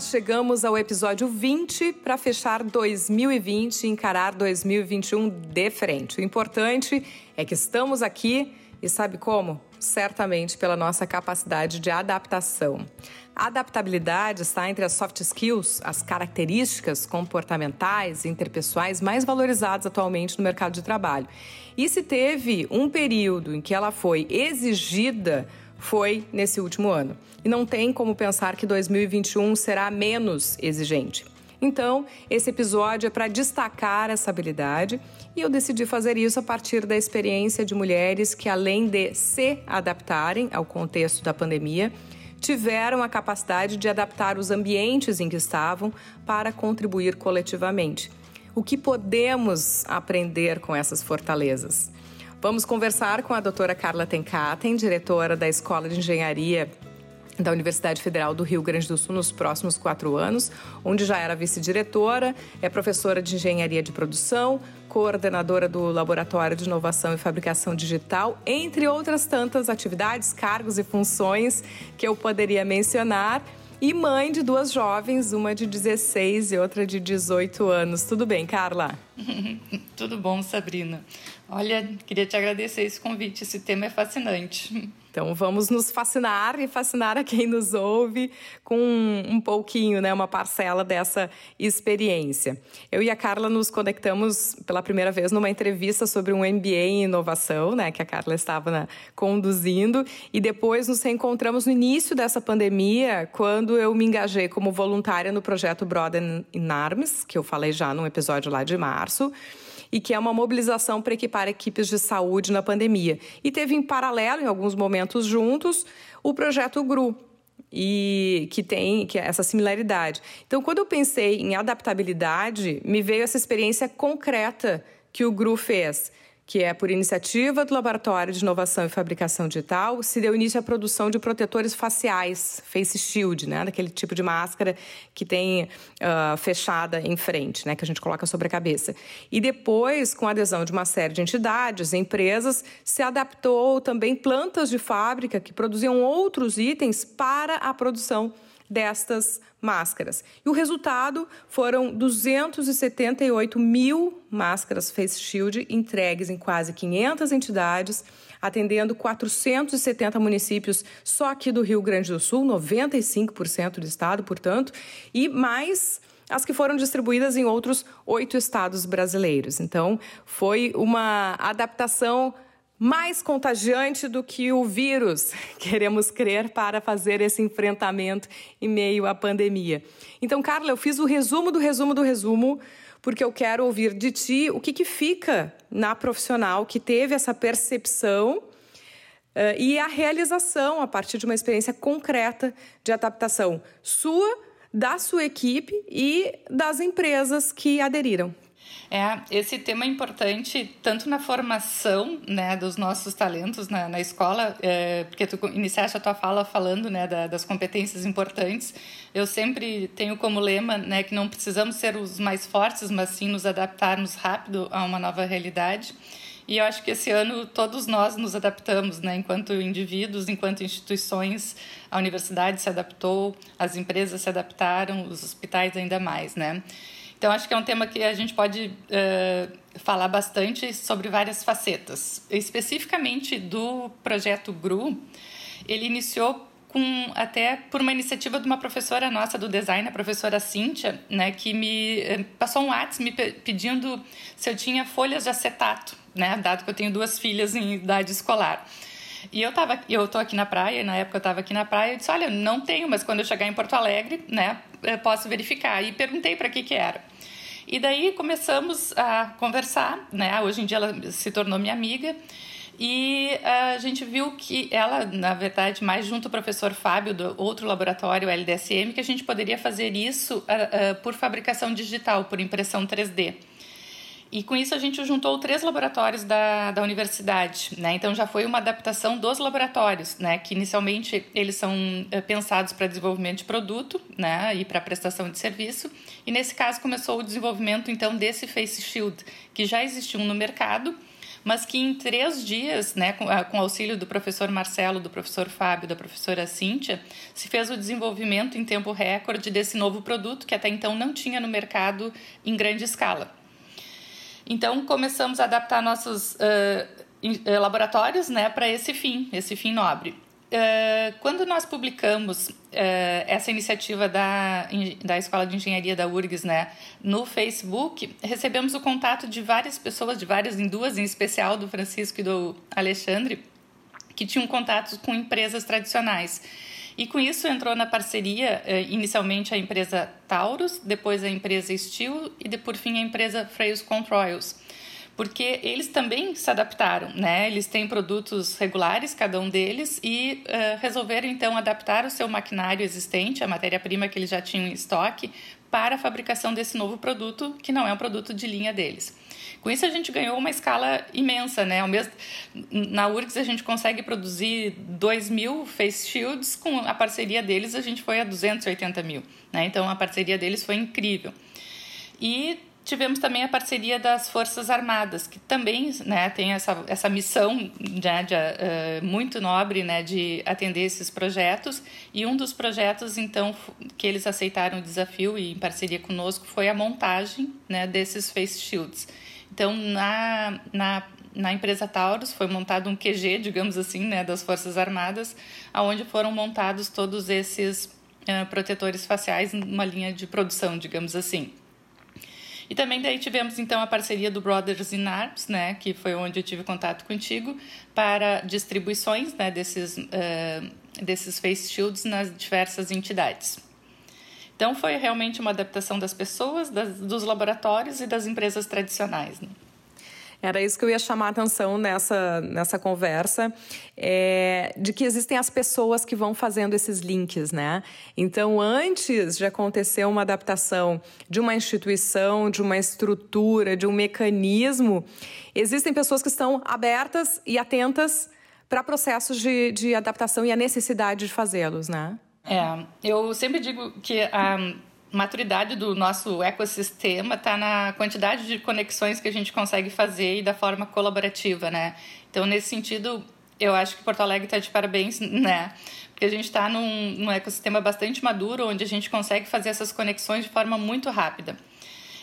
Chegamos ao episódio 20 para fechar 2020 e encarar 2021 de frente. O importante é que estamos aqui e sabe como? Certamente pela nossa capacidade de adaptação. A adaptabilidade está entre as soft skills, as características comportamentais e interpessoais mais valorizadas atualmente no mercado de trabalho. E se teve um período em que ela foi exigida, foi nesse último ano. E não tem como pensar que 2021 será menos exigente. Então, esse episódio é para destacar essa habilidade e eu decidi fazer isso a partir da experiência de mulheres que, além de se adaptarem ao contexto da pandemia, tiveram a capacidade de adaptar os ambientes em que estavam para contribuir coletivamente. O que podemos aprender com essas fortalezas? Vamos conversar com a doutora Carla Tenkaten, diretora da Escola de Engenharia da Universidade Federal do Rio Grande do Sul nos próximos quatro anos, onde já era vice-diretora, é professora de engenharia de produção, coordenadora do Laboratório de Inovação e Fabricação Digital, entre outras tantas atividades, cargos e funções que eu poderia mencionar. E mãe de duas jovens, uma de 16 e outra de 18 anos. Tudo bem, Carla? Tudo bom, Sabrina. Olha, queria te agradecer esse convite. Esse tema é fascinante. Então vamos nos fascinar e fascinar a quem nos ouve com um pouquinho, né, uma parcela dessa experiência. Eu e a Carla nos conectamos pela primeira vez numa entrevista sobre um MBA em inovação, né, que a Carla estava na, conduzindo, e depois nos reencontramos no início dessa pandemia, quando eu me engajei como voluntária no projeto Broaden in Arms, que eu falei já num episódio lá de março e que é uma mobilização para equipar equipes de saúde na pandemia. E teve em paralelo, em alguns momentos juntos, o projeto GRU, e que tem que é essa similaridade. Então, quando eu pensei em adaptabilidade, me veio essa experiência concreta que o GRU fez que é por iniciativa do Laboratório de Inovação e Fabricação Digital, se deu início à produção de protetores faciais, face shield, né, daquele tipo de máscara que tem uh, fechada em frente, né, que a gente coloca sobre a cabeça. E depois, com a adesão de uma série de entidades, empresas, se adaptou também plantas de fábrica que produziam outros itens para a produção destas máscaras. E o resultado foram 278 mil máscaras Face Shield entregues em quase 500 entidades, atendendo 470 municípios só aqui do Rio Grande do Sul, 95% do estado, portanto, e mais as que foram distribuídas em outros oito estados brasileiros. Então, foi uma adaptação mais contagiante do que o vírus, queremos crer, para fazer esse enfrentamento em meio à pandemia. Então, Carla, eu fiz o resumo do resumo do resumo, porque eu quero ouvir de ti o que, que fica na profissional que teve essa percepção uh, e a realização a partir de uma experiência concreta de adaptação sua, da sua equipe e das empresas que aderiram. É, esse tema é importante tanto na formação né, dos nossos talentos na, na escola, é, porque tu iniciaste a tua fala falando né, da, das competências importantes. Eu sempre tenho como lema né, que não precisamos ser os mais fortes, mas sim nos adaptarmos rápido a uma nova realidade. E eu acho que esse ano todos nós nos adaptamos, né? enquanto indivíduos, enquanto instituições, a universidade se adaptou, as empresas se adaptaram, os hospitais ainda mais. Né? Então, acho que é um tema que a gente pode uh, falar bastante sobre várias facetas. Especificamente do projeto GRU, ele iniciou com até por uma iniciativa de uma professora nossa do design, a professora Cíntia, né, que me eh, passou um WhatsApp me pedindo se eu tinha folhas de acetato, né, dado que eu tenho duas filhas em idade escolar. E eu tava, eu tô aqui na praia, na época eu estava aqui na praia, eu disse, olha, não tenho, mas quando eu chegar em Porto Alegre, né, posso verificar. E perguntei para que que era. E daí começamos a conversar, né? Hoje em dia ela se tornou minha amiga. E a gente viu que ela, na verdade, mais junto ao professor Fábio do outro laboratório, LDSM, que a gente poderia fazer isso uh, uh, por fabricação digital, por impressão 3D. E com isso a gente juntou três laboratórios da, da universidade, né? Então já foi uma adaptação dos laboratórios, né? Que inicialmente eles são uh, pensados para desenvolvimento de produto, né? E para prestação de serviço. E nesse caso começou o desenvolvimento então desse face shield, que já existiam no mercado, mas que em três dias, né, com, com auxílio do professor Marcelo, do professor Fábio, da professora Cíntia, se fez o desenvolvimento em tempo recorde desse novo produto que até então não tinha no mercado em grande escala. Então começamos a adaptar nossos uh, laboratórios né, para esse fim, esse fim nobre. Uh, quando nós publicamos uh, essa iniciativa da, da Escola de Engenharia da URGS né, no Facebook, recebemos o contato de várias pessoas, de várias, em duas em especial, do Francisco e do Alexandre, que tinham contatos com empresas tradicionais. E com isso entrou na parceria uh, inicialmente a empresa Taurus, depois a empresa Steel e por fim a empresa Freios Controls porque eles também se adaptaram, né? Eles têm produtos regulares, cada um deles, e uh, resolveram então adaptar o seu maquinário existente, a matéria-prima que eles já tinham em estoque, para a fabricação desse novo produto, que não é um produto de linha deles. Com isso a gente ganhou uma escala imensa, né? Mesmo, na URGS a gente consegue produzir 2 mil face shields, com a parceria deles a gente foi a 280 mil, né? Então a parceria deles foi incrível. E Tivemos também a parceria das Forças Armadas, que também né, tem essa, essa missão né, de, uh, muito nobre né, de atender esses projetos. E um dos projetos, então, que eles aceitaram o desafio e em parceria conosco foi a montagem né, desses face shields. Então, na, na, na empresa Taurus foi montado um QG, digamos assim, né, das Forças Armadas, aonde foram montados todos esses uh, protetores faciais numa linha de produção, digamos assim. E também daí tivemos então a parceria do Brothers in Arms, né, que foi onde eu tive contato contigo, para distribuições né, desses, uh, desses face shields nas diversas entidades. Então foi realmente uma adaptação das pessoas, das, dos laboratórios e das empresas tradicionais. Né? Era isso que eu ia chamar a atenção nessa, nessa conversa, é, de que existem as pessoas que vão fazendo esses links, né? Então, antes de acontecer uma adaptação de uma instituição, de uma estrutura, de um mecanismo, existem pessoas que estão abertas e atentas para processos de, de adaptação e a necessidade de fazê-los, né? É, eu sempre digo que a maturidade do nosso ecossistema está na quantidade de conexões que a gente consegue fazer e da forma colaborativa, né? Então, nesse sentido, eu acho que Porto Alegre está de parabéns, né? Porque a gente está num, num ecossistema bastante maduro, onde a gente consegue fazer essas conexões de forma muito rápida.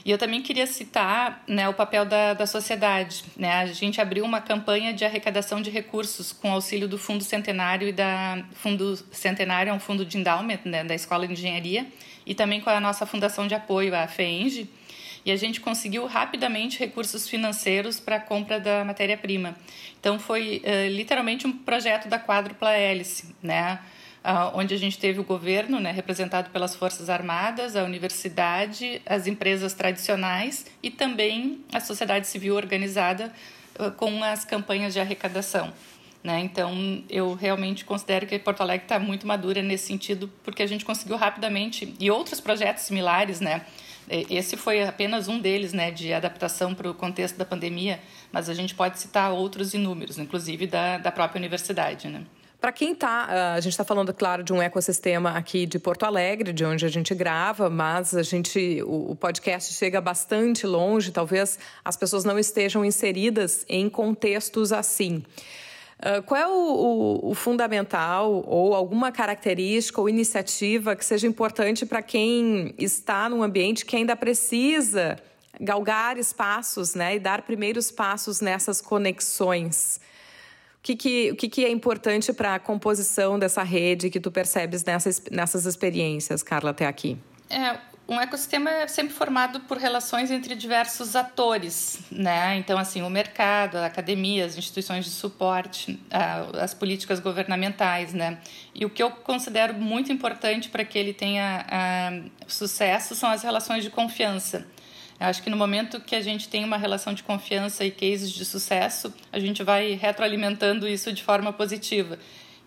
E eu também queria citar né, o papel da, da sociedade. Né? A gente abriu uma campanha de arrecadação de recursos com auxílio do Fundo Centenário e da Fundo Centenário, é um fundo de endowment né, da Escola de Engenharia, e também com a nossa fundação de apoio, a FEENGE, e a gente conseguiu rapidamente recursos financeiros para a compra da matéria-prima. Então foi uh, literalmente um projeto da quádrupla hélice, né? Uh, onde a gente teve o governo, né, representado pelas Forças Armadas, a universidade, as empresas tradicionais e também a sociedade civil organizada uh, com as campanhas de arrecadação. Né? Então, eu realmente considero que Porto Alegre está muito madura nesse sentido, porque a gente conseguiu rapidamente, e outros projetos similares, né? Esse foi apenas um deles, né, de adaptação para o contexto da pandemia, mas a gente pode citar outros inúmeros, inclusive da, da própria universidade, né? Para quem está, ah, a gente está falando, claro, de um ecossistema aqui de Porto Alegre, de onde a gente grava, mas a gente, o, podcast chega bastante longe, talvez as pessoas não estejam inseridas em contextos assim. Uh, qual é o, o, o, fundamental ou alguma característica ou iniciativa que seja importante para quem está num ambiente que ainda precisa galgar espaços né, e dar primeiros passos nessas conexões? O que, que, o que, que é importante para a composição dessa rede que tu percebes nessas, nessas experiências, Carla, até aqui? É, um ecossistema é sempre formado por relações entre diversos atores, né? Então, assim, o mercado, a academia, as instituições de suporte, as políticas governamentais, né? E o que eu considero muito importante para que ele tenha sucesso são as relações de confiança. Eu acho que no momento que a gente tem uma relação de confiança e cases de sucesso, a gente vai retroalimentando isso de forma positiva.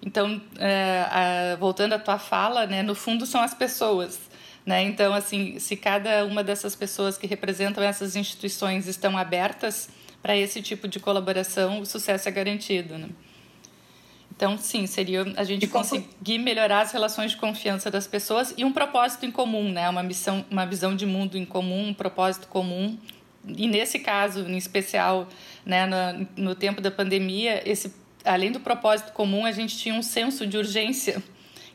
Então, é, voltando à tua fala, né, no fundo são as pessoas. Né? Então, assim, se cada uma dessas pessoas que representam essas instituições estão abertas para esse tipo de colaboração, o sucesso é garantido. Né? Então, sim, seria a gente conseguir melhorar as relações de confiança das pessoas e um propósito em comum, né? Uma missão, uma visão de mundo em comum, um propósito comum e nesse caso, em especial, né, no, no tempo da pandemia, esse, além do propósito comum, a gente tinha um senso de urgência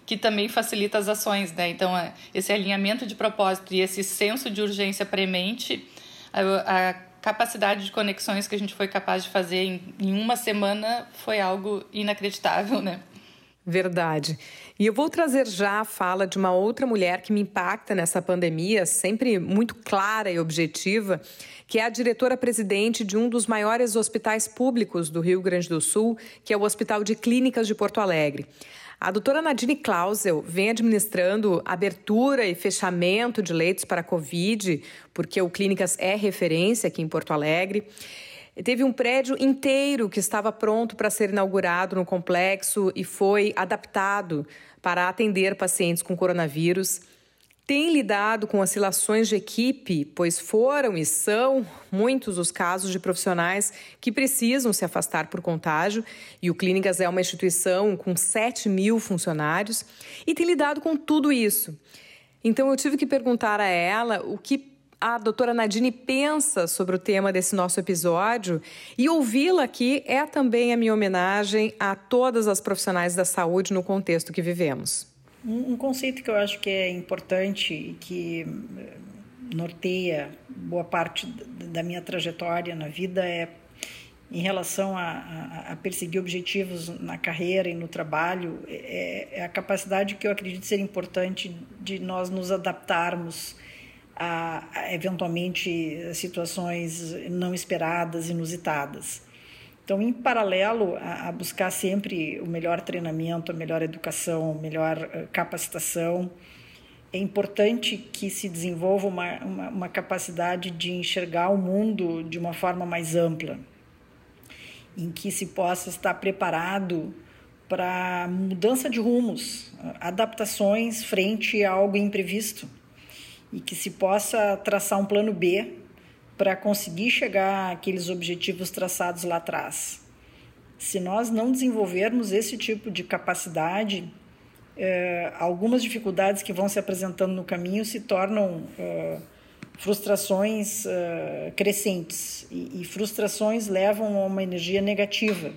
que também facilita as ações, né? Então, esse alinhamento de propósito e esse senso de urgência premente, a, a capacidade de conexões que a gente foi capaz de fazer em, em uma semana foi algo inacreditável, né? Verdade. E eu vou trazer já a fala de uma outra mulher que me impacta nessa pandemia, sempre muito clara e objetiva, que é a diretora-presidente de um dos maiores hospitais públicos do Rio Grande do Sul, que é o Hospital de Clínicas de Porto Alegre. A doutora Nadine Klausel vem administrando abertura e fechamento de leitos para Covid, porque o Clínicas é referência aqui em Porto Alegre. Teve um prédio inteiro que estava pronto para ser inaugurado no complexo e foi adaptado para atender pacientes com coronavírus. Tem lidado com oscilações de equipe, pois foram e são muitos os casos de profissionais que precisam se afastar por contágio, e o Clínicas é uma instituição com 7 mil funcionários, e tem lidado com tudo isso. Então eu tive que perguntar a ela o que a doutora Nadine pensa sobre o tema desse nosso episódio e ouvi-la aqui é também a minha homenagem a todas as profissionais da saúde no contexto que vivemos. Um, conceito que eu acho que é importante e que eh, norteia boa parte da minha trajetória na vida é em relação a, a, a, perseguir objetivos na carreira e no trabalho é, é, a capacidade que eu acredito ser importante de nós nos adaptarmos a, a eventualmente situações não esperadas, inusitadas. Então, em paralelo a, a, buscar sempre o melhor treinamento, a melhor educação, a melhor eh, capacitação, é importante que se desenvolva uma, uma, uma, capacidade de enxergar o mundo de uma forma mais ampla, em que se possa estar preparado para mudança de rumos, adaptações frente a algo imprevisto e que se possa traçar um plano B para conseguir chegar àqueles objetivos traçados lá atrás. Se nós não desenvolvermos esse tipo de capacidade, eh, algumas dificuldades que vão se apresentando no caminho se tornam eh, frustrações eh, crescentes e, e frustrações levam a uma energia negativa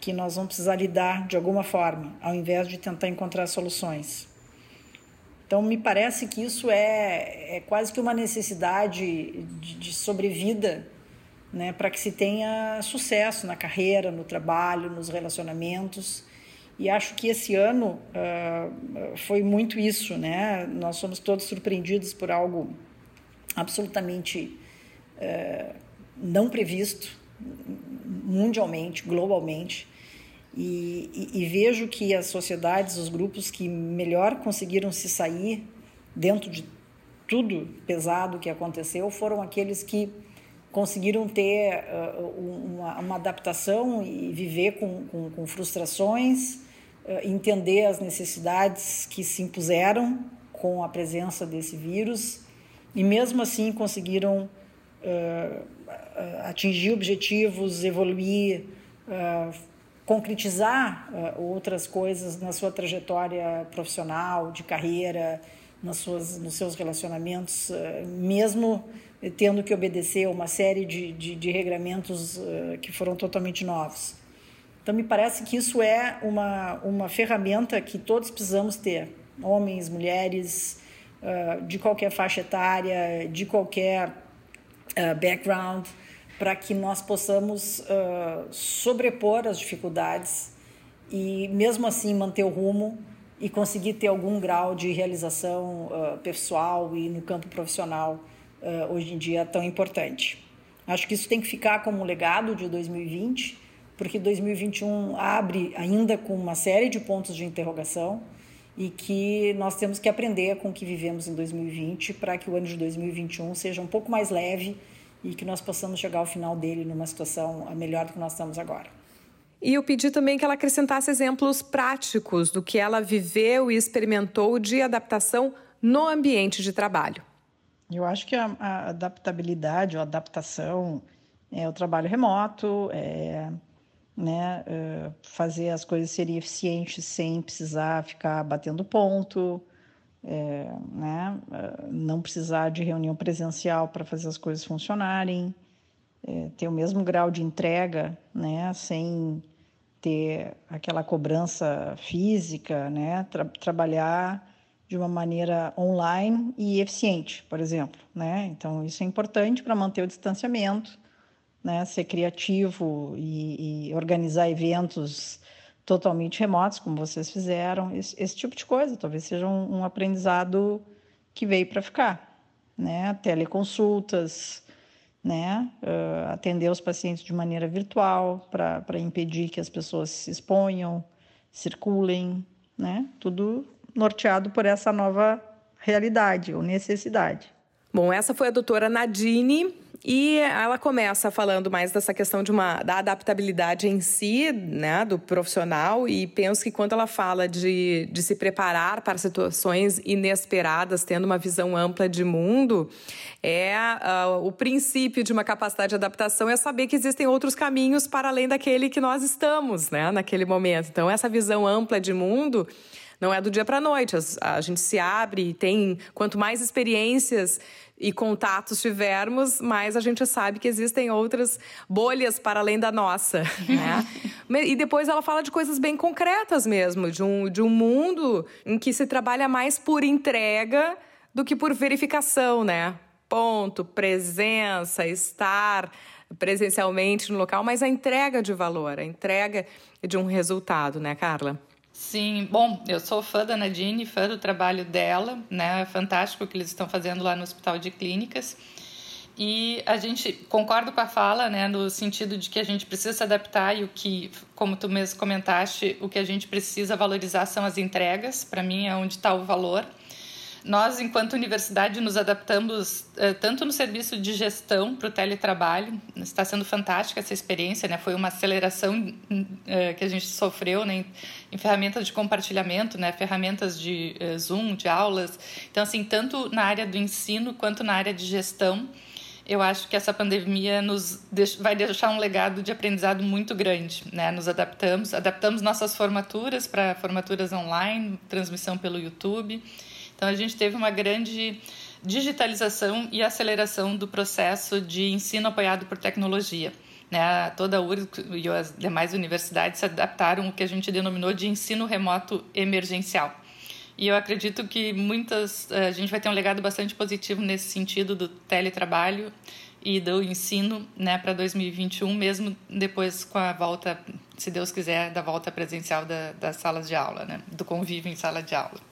que nós vamos precisar lidar de alguma forma, ao invés de tentar encontrar soluções. Então, me parece que isso é, é quase que uma necessidade de, de sobrevida né, para que se tenha sucesso na carreira, no trabalho, nos relacionamentos. E acho que esse ano uh, foi muito isso, né? Nós somos todos surpreendidos por algo absolutamente uh, não previsto mundialmente, globalmente. E, e, e, vejo que as sociedades, os grupos que melhor conseguiram se sair dentro de tudo pesado que aconteceu foram aqueles que conseguiram ter uh, uma, uma, adaptação e viver com, com, com frustrações, uh, entender as necessidades que se impuseram com a presença desse vírus e mesmo assim conseguiram uh, atingir objetivos, evoluir, concretizar uh, outras coisas na sua trajetória profissional, de carreira, nas suas, nos seus relacionamentos, uh, mesmo tendo que obedecer a uma série de, de, de regramentos uh, que foram totalmente novos. Então, me parece que isso é uma, uma ferramenta que todos precisamos ter, homens, mulheres, de qualquer faixa etária, de qualquer background, para que nós possamos uh, sobrepor as dificuldades e, mesmo assim, manter o rumo e conseguir ter algum grau de realização uh, pessoal e no campo profissional uh, hoje em dia tão importante. Acho que isso tem que ficar como legado de 2020, porque 2021 abre ainda com uma série de pontos de interrogação e que nós temos que aprender com o que vivemos em 2020 para que o ano de 2021 seja um pouco mais leve e que nós possamos chegar ao final dele numa situação melhor do que nós estamos agora. E eu pedi também que ela acrescentasse exemplos práticos do que ela viveu e experimentou de adaptação no ambiente de trabalho. Eu acho que a, a adaptabilidade ou adaptação é o trabalho remoto, é né, é fazer as coisas serem eficientes sem precisar ficar batendo ponto, é, né, não precisar de reunião presencial para fazer as coisas funcionarem, é, ter o mesmo grau de entrega, né, sem ter aquela cobrança física, né, tra trabalhar de uma maneira online e eficiente, por exemplo, né? Então isso é importante para manter o distanciamento, né? Ser criativo e, e organizar eventos totalmente remotos, como vocês fizeram, esse, esse tipo de coisa, talvez seja um, um aprendizado que veio para ficar, né? Teleconsultas, né? Uh, atender os pacientes de maneira virtual para impedir que as pessoas se exponham, circulem, né? Tudo norteado por essa nova realidade ou necessidade. Bom, essa foi a doutora Nadine e ela começa falando mais dessa questão de uma da adaptabilidade em si, né, do profissional e penso que quando ela fala de, de se preparar para situações inesperadas, tendo uma visão ampla de mundo, é uh, o princípio de uma capacidade de adaptação é saber que existem outros caminhos para além daquele que nós estamos, né, naquele momento. Então essa visão ampla de mundo não é do dia para a noite. A gente se abre e tem. Quanto mais experiências e contatos tivermos, mais a gente sabe que existem outras bolhas para além da nossa. Né? e depois ela fala de coisas bem concretas mesmo, de um, de um mundo em que se trabalha mais por entrega do que por verificação, né? Ponto, presença, estar presencialmente no local, mas a entrega de valor, a entrega de um resultado, né, Carla? Sim, bom, eu sou fã da Nadine, fã do trabalho dela, né? É fantástico o que eles estão fazendo lá no Hospital de Clínicas. E a gente concorda com a fala, né, no sentido de que a gente precisa se adaptar e o que, como tu mesmo comentaste, o que a gente precisa valorizar são as entregas. Para mim é onde está o valor. Nós, enquanto universidade, nos adaptamos uh, tanto no serviço de gestão para o teletrabalho, está sendo fantástica essa experiência, né? Foi uma aceleração uh, que a gente sofreu né? em, ferramentas de compartilhamento, né? Ferramentas de uh, Zoom, de aulas. Então, assim, tanto na área do ensino quanto na área de gestão, eu acho que essa pandemia nos vai deixar um legado de aprendizado muito grande, né? Nos adaptamos, adaptamos nossas formaturas para formaturas online, transmissão pelo YouTube. Então, a gente teve uma grande digitalização e aceleração do processo de ensino apoiado por tecnologia. Né? Toda a URGS e as demais universidades se adaptaram ao que a gente denominou de ensino remoto emergencial. E eu acredito que muitas eh, a gente vai ter um legado bastante positivo nesse sentido do teletrabalho e do ensino né, para 2021, mesmo depois com a volta, se Deus quiser, da volta presencial da, das salas de aula, né, do convívio em sala de aula.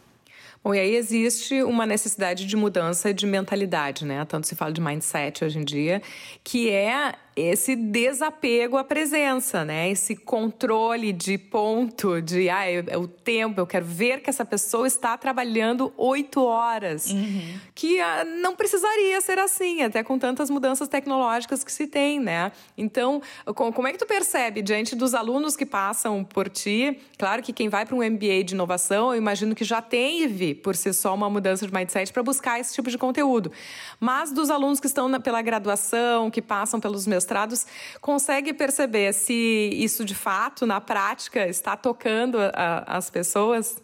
Bom, e aí existe uma necessidade de mudança de mentalidade, né? Tanto se fala de mindset hoje em dia, que é esse desapego à presença, né? Esse controle de ponto, de ah, é, o tempo, eu quero ver que essa pessoa está trabalhando oito horas. Uhum. Que ah, não precisaria ser assim, até com tantas mudanças tecnológicas que se tem, né? Então, como é que tu percebe diante dos alunos que passam por ti? Claro que quem vai para um MBA de inovação, eu imagino que já teve por si só uma mudança de mindset para buscar esse tipo de conteúdo. Mas dos alunos que estão na, pela graduação, que passam pelos meus mestrados, consegue perceber se isso de fato, na prática, está tocando a, as pessoas?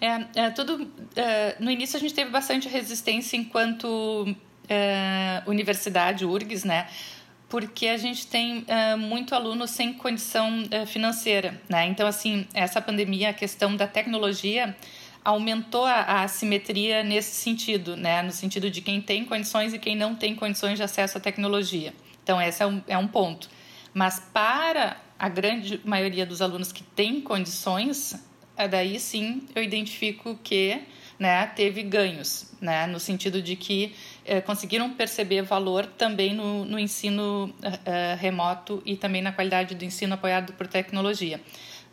É, é tudo. É, no início a gente teve bastante resistência enquanto é, universidade, URGS, né? Porque a gente tem é, muito aluno sem condição é, financeira, né? Então, assim, essa pandemia, a questão da tecnologia aumentou a, a assimetria nesse sentido, né? No sentido de quem tem condições e quem não tem condições de acesso à tecnologia. Então, esse é um, é um ponto. Mas para a grande maioria dos alunos que têm condições, é daí sim eu identifico que né, teve ganhos, né, no sentido de que eh, conseguiram perceber valor também no, no ensino uh, remoto e também na qualidade do ensino apoiado por tecnologia.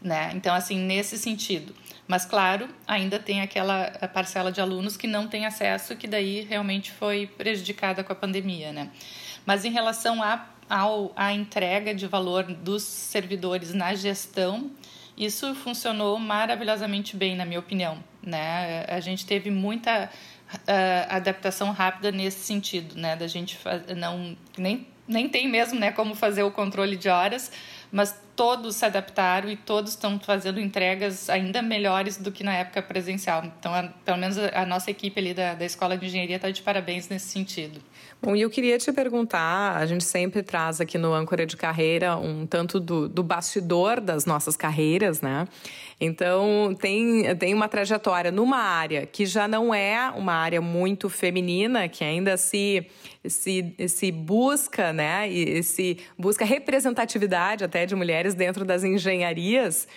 Né? Então, assim, nesse sentido. Mas, claro, ainda tem aquela parcela de alunos que não tem acesso, que daí realmente foi prejudicada com a pandemia, né? Mas em relação à a, entrega de valor dos servidores na gestão, isso funcionou maravilhosamente bem, na minha opinião. Né? A gente teve muita uh, adaptação rápida nesse sentido, né? Da gente não nem, nem tem mesmo né, como fazer o controle de horas, mas todos se adaptaram e todos estão fazendo entregas ainda melhores do que na época presencial. Então, a, pelo menos a, nossa equipe ali da, da Escola de Engenharia está de parabéns nesse sentido. Bom, e eu queria te perguntar, a gente sempre traz aqui no Âncora de Carreira um tanto do, do bastidor das nossas carreiras, né? Então, tem, tem uma trajetória numa área que já não é uma área muito feminina, que ainda se, se, se busca, né? E se busca representatividade até de mulheres dentro das engenharias.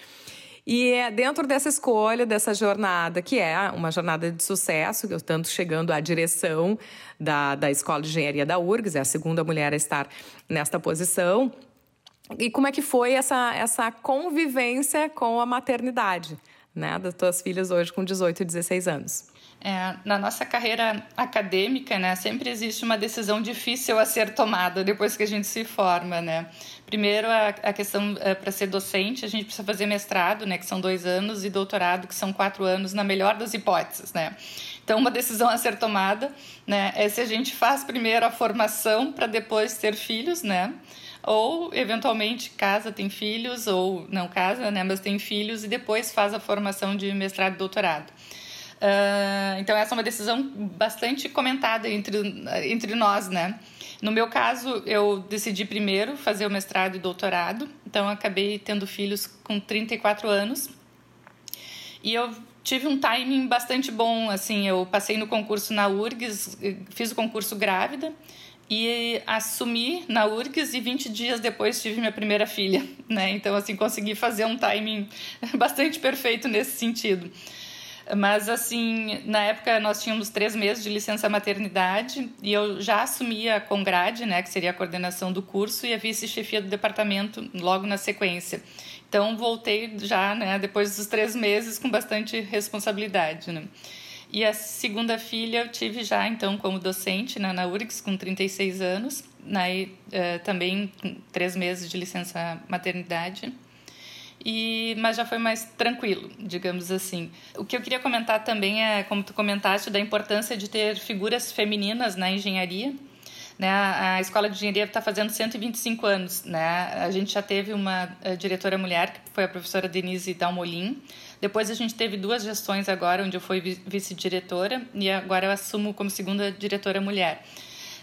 E é dentro dessa escolha, dessa jornada, que é uma jornada de sucesso, eu tanto chegando à direção da, da Escola de Engenharia da URGS, é a segunda mulher a estar nesta posição. E como é que foi essa, essa convivência com a maternidade, né, das tuas filhas hoje com 18 e 16 anos? É, na nossa carreira acadêmica, né, sempre existe uma decisão difícil a ser tomada depois que a gente se forma, né. Primeiro, a, a questão é, para ser docente, a gente precisa fazer mestrado, né, que são dois anos, e doutorado, que são quatro anos, na melhor das hipóteses, né. Então, uma decisão a ser tomada, né, é se a gente faz primeiro a formação para depois ter filhos, né, ou eventualmente casa, tem filhos, ou não casa, né, mas tem filhos e depois faz a formação de mestrado e doutorado. Uh, então, essa é uma decisão bastante comentada entre, entre nós, né? No meu caso, eu decidi primeiro fazer o mestrado e doutorado, então acabei tendo filhos com 34 anos. E eu tive um timing bastante bom, assim, eu passei no concurso na URGS, fiz o concurso grávida e assumi na URGS e 20 dias depois tive minha primeira filha, né? Então, assim, consegui fazer um timing bastante perfeito nesse sentido. Mas, assim, na época nós tínhamos três meses de licença maternidade e eu já assumia a Congrade, né, que seria a coordenação do curso, e a vice-chefia do departamento logo na sequência. Então, voltei já, né, depois dos três meses, com bastante responsabilidade, né. E a segunda filha eu tive já, então, como docente né, na URGS, com 36 anos, né, uh, também com três meses de licença maternidade e mas já foi mais tranquilo, digamos assim. O que eu queria comentar também é, como tu comentaste, da importância de ter figuras femininas na engenharia. Né? A escola de engenharia está fazendo 125 anos. Né? A gente já teve uma eh, diretora mulher, que foi a professora Denise Dalmolin. Depois a gente teve duas gestões agora, onde eu fui vice-diretora, e agora eu assumo como segunda diretora mulher.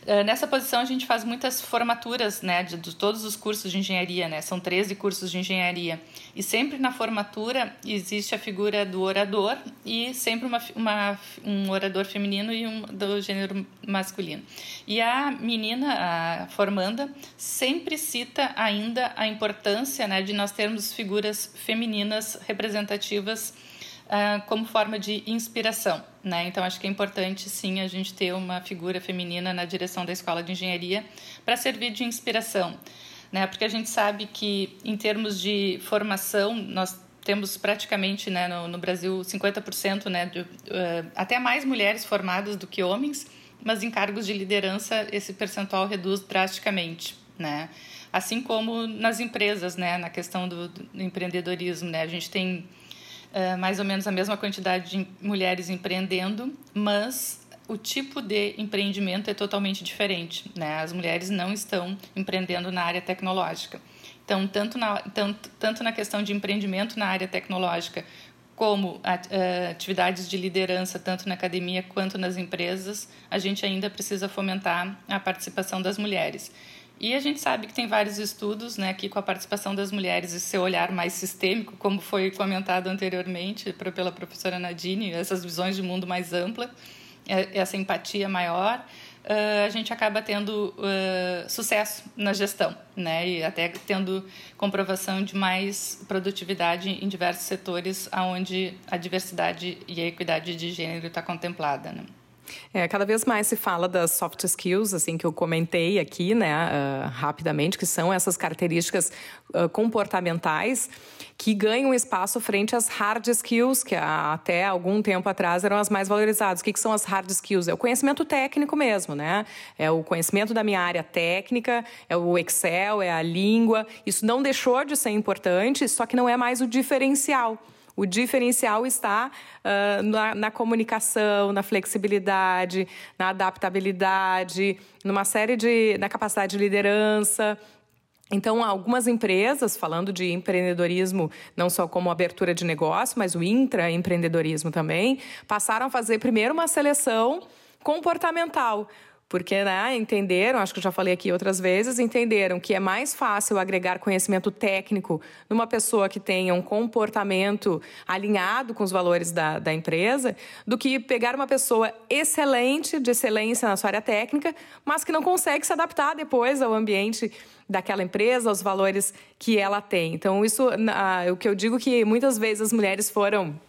Eh, nessa posição a gente faz muitas formaturas, né, de, de, todos os cursos de engenharia, né, são 13 cursos de engenharia. E sempre na formatura existe a figura do orador e sempre uma, uma um orador feminino e um do gênero masculino. E a menina, a formanda, sempre cita ainda a importância, né, de nós termos figuras femininas representativas uh, como forma de inspiração. Né? Então, acho que é importante, sim, a gente ter uma figura feminina na direção da escola de engenharia para servir de inspiração. Né? Porque a gente sabe que, em termos de formação, nós temos praticamente né, no, no Brasil 50% né, de, uh, até mais mulheres formadas do que homens, mas em cargos de liderança esse percentual reduz drasticamente. Né? Assim como nas empresas, né, na questão do, do empreendedorismo. Né? A gente tem é, mais ou menos a mesma quantidade de mulheres empreendendo, mas o tipo de empreendimento é totalmente diferente. Né? As mulheres não estão empreendendo na área tecnológica. Então, tanto na, tanto, tanto na questão de empreendimento na área tecnológica, como é, atividades de liderança, tanto na academia quanto nas empresas, a gente ainda precisa fomentar a participação das mulheres. E a gente sabe que tem vários estudos, né, aqui com a participação das mulheres e seu olhar mais sistêmico, como foi comentado anteriormente pela professora Nadine, essas visões de mundo mais ampla, é, essa empatia maior, a gente acaba tendo sucesso na gestão, né, e até tendo comprovação de mais produtividade em diversos setores onde a diversidade e a equidade de gênero está contemplada, né. É, cada vez mais se fala das soft skills, assim, que eu comentei aqui, né, uh, rapidamente, que são essas características uh, comportamentais que ganham espaço frente às hard skills, que até algum tempo atrás eram as mais valorizadas. O que, que são as hard skills? É o conhecimento técnico mesmo, né? É o conhecimento da minha área técnica, é o Excel, é a língua. Isso não deixou de ser importante, só que não é mais o diferencial. O diferencial está uh, na, na, comunicação, na flexibilidade, na adaptabilidade, numa série de. na capacidade de liderança. Então, algumas empresas, falando de empreendedorismo, não só como abertura de negócio, mas o intraempreendedorismo também, passaram a fazer primeiro uma seleção comportamental porque né, entenderam, acho que eu já falei aqui outras vezes, entenderam que é mais fácil agregar conhecimento técnico numa pessoa que tenha um comportamento alinhado com os valores da, da empresa, do que pegar uma pessoa excelente, de excelência na sua área técnica, mas que não consegue se adaptar depois ao ambiente daquela empresa, aos valores que ela tem. Então, isso, o que eu digo que muitas vezes as mulheres foram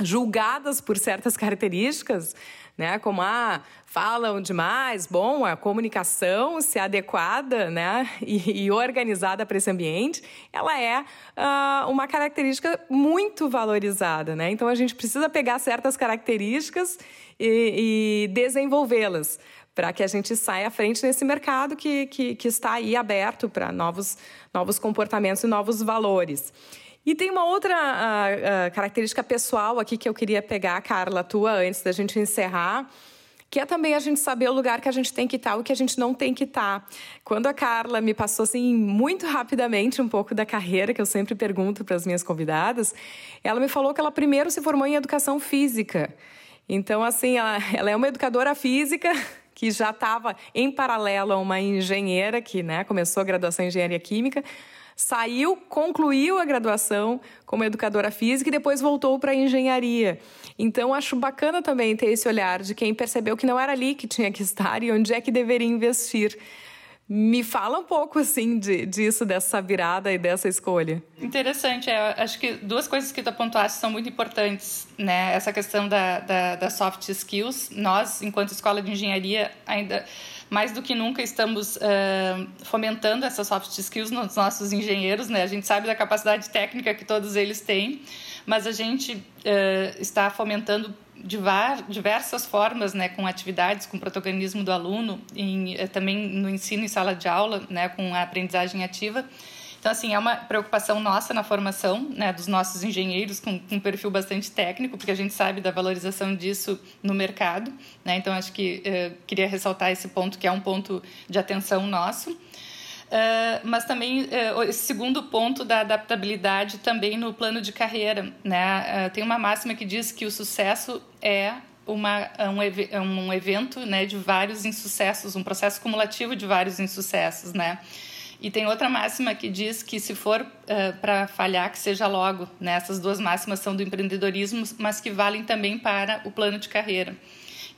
julgadas por certas características, né? Como ah, falam demais, bom, a comunicação, se adequada, né, e, e organizada para esse ambiente, ela é uh, uma característica muito valorizada, né? Então a gente precisa pegar certas características e, e desenvolvê-las para que a gente saia à frente nesse mercado que, que, que está aí aberto para novos, novos comportamentos e novos valores. E tem uma outra característica pessoal aqui que eu queria pegar, Carla, tua, antes da gente encerrar, que é também a gente saber o lugar que a gente tem que estar, o que a gente não tem que estar. Quando a Carla me passou assim muito rapidamente um pouco da carreira que eu sempre pergunto para as minhas convidadas, ela me falou que ela primeiro se formou em educação física. Então, assim, ela, ela é uma educadora física que já estava em paralelo a uma engenheira que né, começou a graduação em engenharia química, saiu, concluiu a graduação como educadora física e depois voltou para engenharia. Então, acho bacana também ter esse olhar de quem percebeu que não era ali que tinha que estar e onde é que deveria investir. Me fala um pouco, assim, de, disso, dessa virada e dessa escolha. Interessante. É, acho que duas coisas que tu apontaste são muito importantes, né? Essa questão da, da, da soft skills. Nós, enquanto escola de engenharia, ainda mais do que nunca estamos uh, fomentando essas soft skills nos nossos engenheiros, né? A gente sabe da capacidade técnica que todos eles têm, mas a gente uh, está fomentando diversas formas, né, com atividades, com protagonismo do aluno, em, eh, também no ensino em sala de aula, né, com a aprendizagem ativa, então, assim, é uma preocupação nossa na formação né, dos nossos engenheiros com, com um perfil bastante técnico, porque a gente sabe da valorização disso no mercado. Né? Então, acho que uh, queria ressaltar esse ponto, que é um ponto de atenção nosso. Uh, mas também uh, esse segundo ponto da adaptabilidade também no plano de carreira. Né? tem uma máxima que diz que o sucesso é uma, um, um evento né, de vários insucessos, um processo cumulativo de vários insucessos. Né? E tem outra máxima que diz que se for uh, para falhar, que seja logo. Né? Essas duas máximas são do empreendedorismo, mas que valem também para o plano de carreira.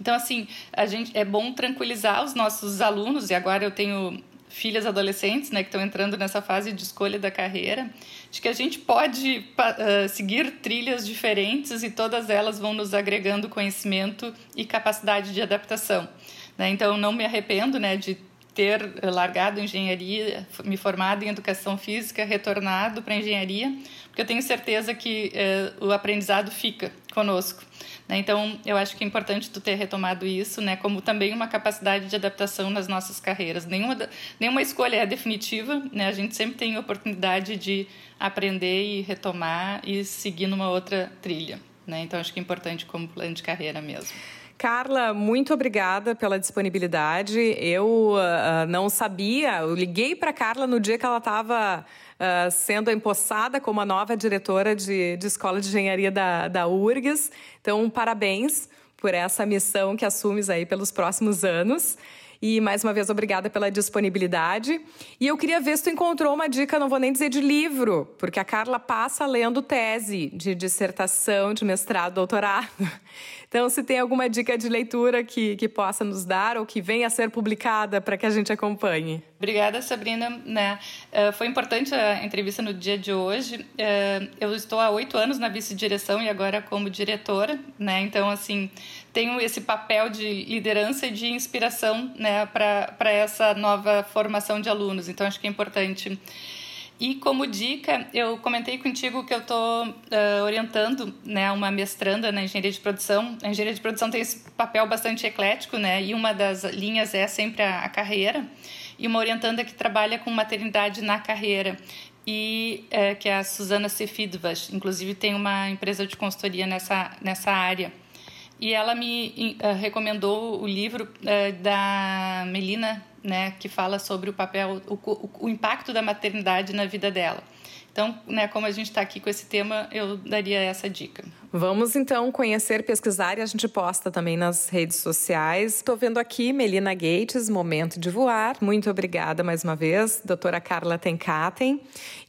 Então, assim, a gente é bom tranquilizar os nossos alunos, e agora eu tenho filhas adolescentes né, que estão entrando nessa fase de escolha da carreira, de que a gente pode uh, seguir trilhas diferentes e todas elas vão nos agregando conhecimento e capacidade de adaptação. Né? Então, não me arrependo né, de ter largado engenharia, me formado em educação física, retornado para engenharia, porque eu tenho certeza que eh, o aprendizado fica conosco. Né? Então, eu acho que é importante tu ter retomado isso, né? como também uma capacidade de adaptação nas nossas carreiras. Nenhuma, nenhuma escolha é definitiva, né? a gente sempre tem oportunidade de aprender e retomar e seguir numa outra trilha. Né? Então, acho que é importante como plano de carreira mesmo. Carla, muito obrigada pela disponibilidade. Eu uh, não sabia, eu liguei para Carla no dia que ela estava uh, sendo empossada como a nova diretora de, de Escola de Engenharia da, da URGS. Então, parabéns por essa missão que assumes aí pelos próximos anos. E mais uma vez, obrigada pela disponibilidade. E eu queria ver se tu encontrou uma dica, não vou nem dizer de livro, porque a Carla passa lendo tese de dissertação, de mestrado, doutorado. Então, se tem alguma dica de leitura que, que possa nos dar ou que venha a ser publicada para que a gente acompanhe. Obrigada, Sabrina. Né? Uh, foi importante a entrevista no dia de hoje. Uh, eu estou há oito anos na vice-direção e agora como diretora, né? Então, assim, tenho esse papel de liderança e de inspiração né, para essa nova formação de alunos. Então, acho que é importante e como dica, eu comentei contigo que eu estou uh, orientando né, uma mestranda na engenharia de produção. A engenharia de produção tem esse papel bastante eclético, né? E uma das linhas é sempre a, a carreira. E uma orientanda que trabalha com maternidade na carreira e é, que é a Susana Cefidvas. Inclusive tem uma empresa de consultoria nessa, nessa área. E ela me uh, recomendou o livro uh, da Melina né, que fala sobre o papel, o, o, o impacto da maternidade na vida dela. Então, né, como a gente está aqui com esse tema, eu daria essa dica. Vamos então conhecer, pesquisar e a gente posta também nas redes sociais. Estou vendo aqui Melina Gates, Momento de Voar. Muito obrigada mais uma vez, doutora Carla Tenkaten.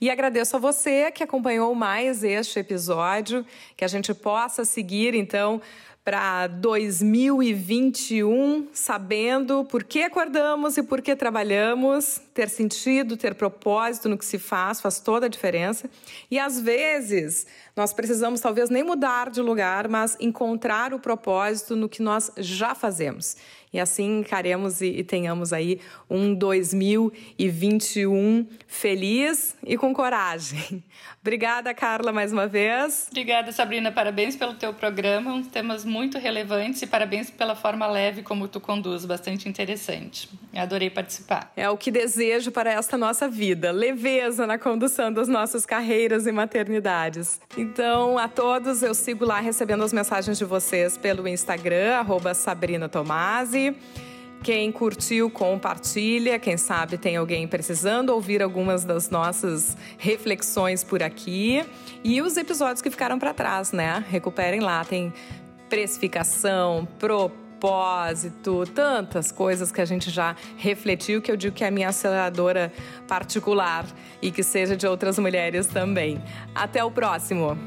E agradeço a você que acompanhou mais este episódio, que a gente possa seguir então para 2021, sabendo por que acordamos e por que trabalhamos, ter sentido, ter propósito no que se faz, faz toda a diferença. E às vezes, nós precisamos talvez nem mudar de lugar, mas encontrar o propósito no que nós já fazemos e assim encaremos e, e tenhamos aí um 2021 feliz e com coragem. Obrigada, Carla, mais uma vez. Obrigada, Sabrina. Parabéns pelo teu programa, uns temas muito relevantes e parabéns pela forma leve como tu conduz, bastante interessante. Adorei participar. É o que desejo para esta nossa vida, leveza na condução das nossas carreiras e maternidades. Então, a todos, eu sigo lá recebendo as mensagens de vocês pelo Instagram, arroba Sabrina Tomasi quem curtiu, compartilha. Quem sabe tem alguém precisando ouvir algumas das nossas reflexões por aqui. E os episódios que ficaram para trás, né? Recuperem lá. Tem precificação, propósito, tantas coisas que a gente já refletiu, que eu digo que é a minha aceleradora particular e que seja de outras mulheres também. Até o próximo!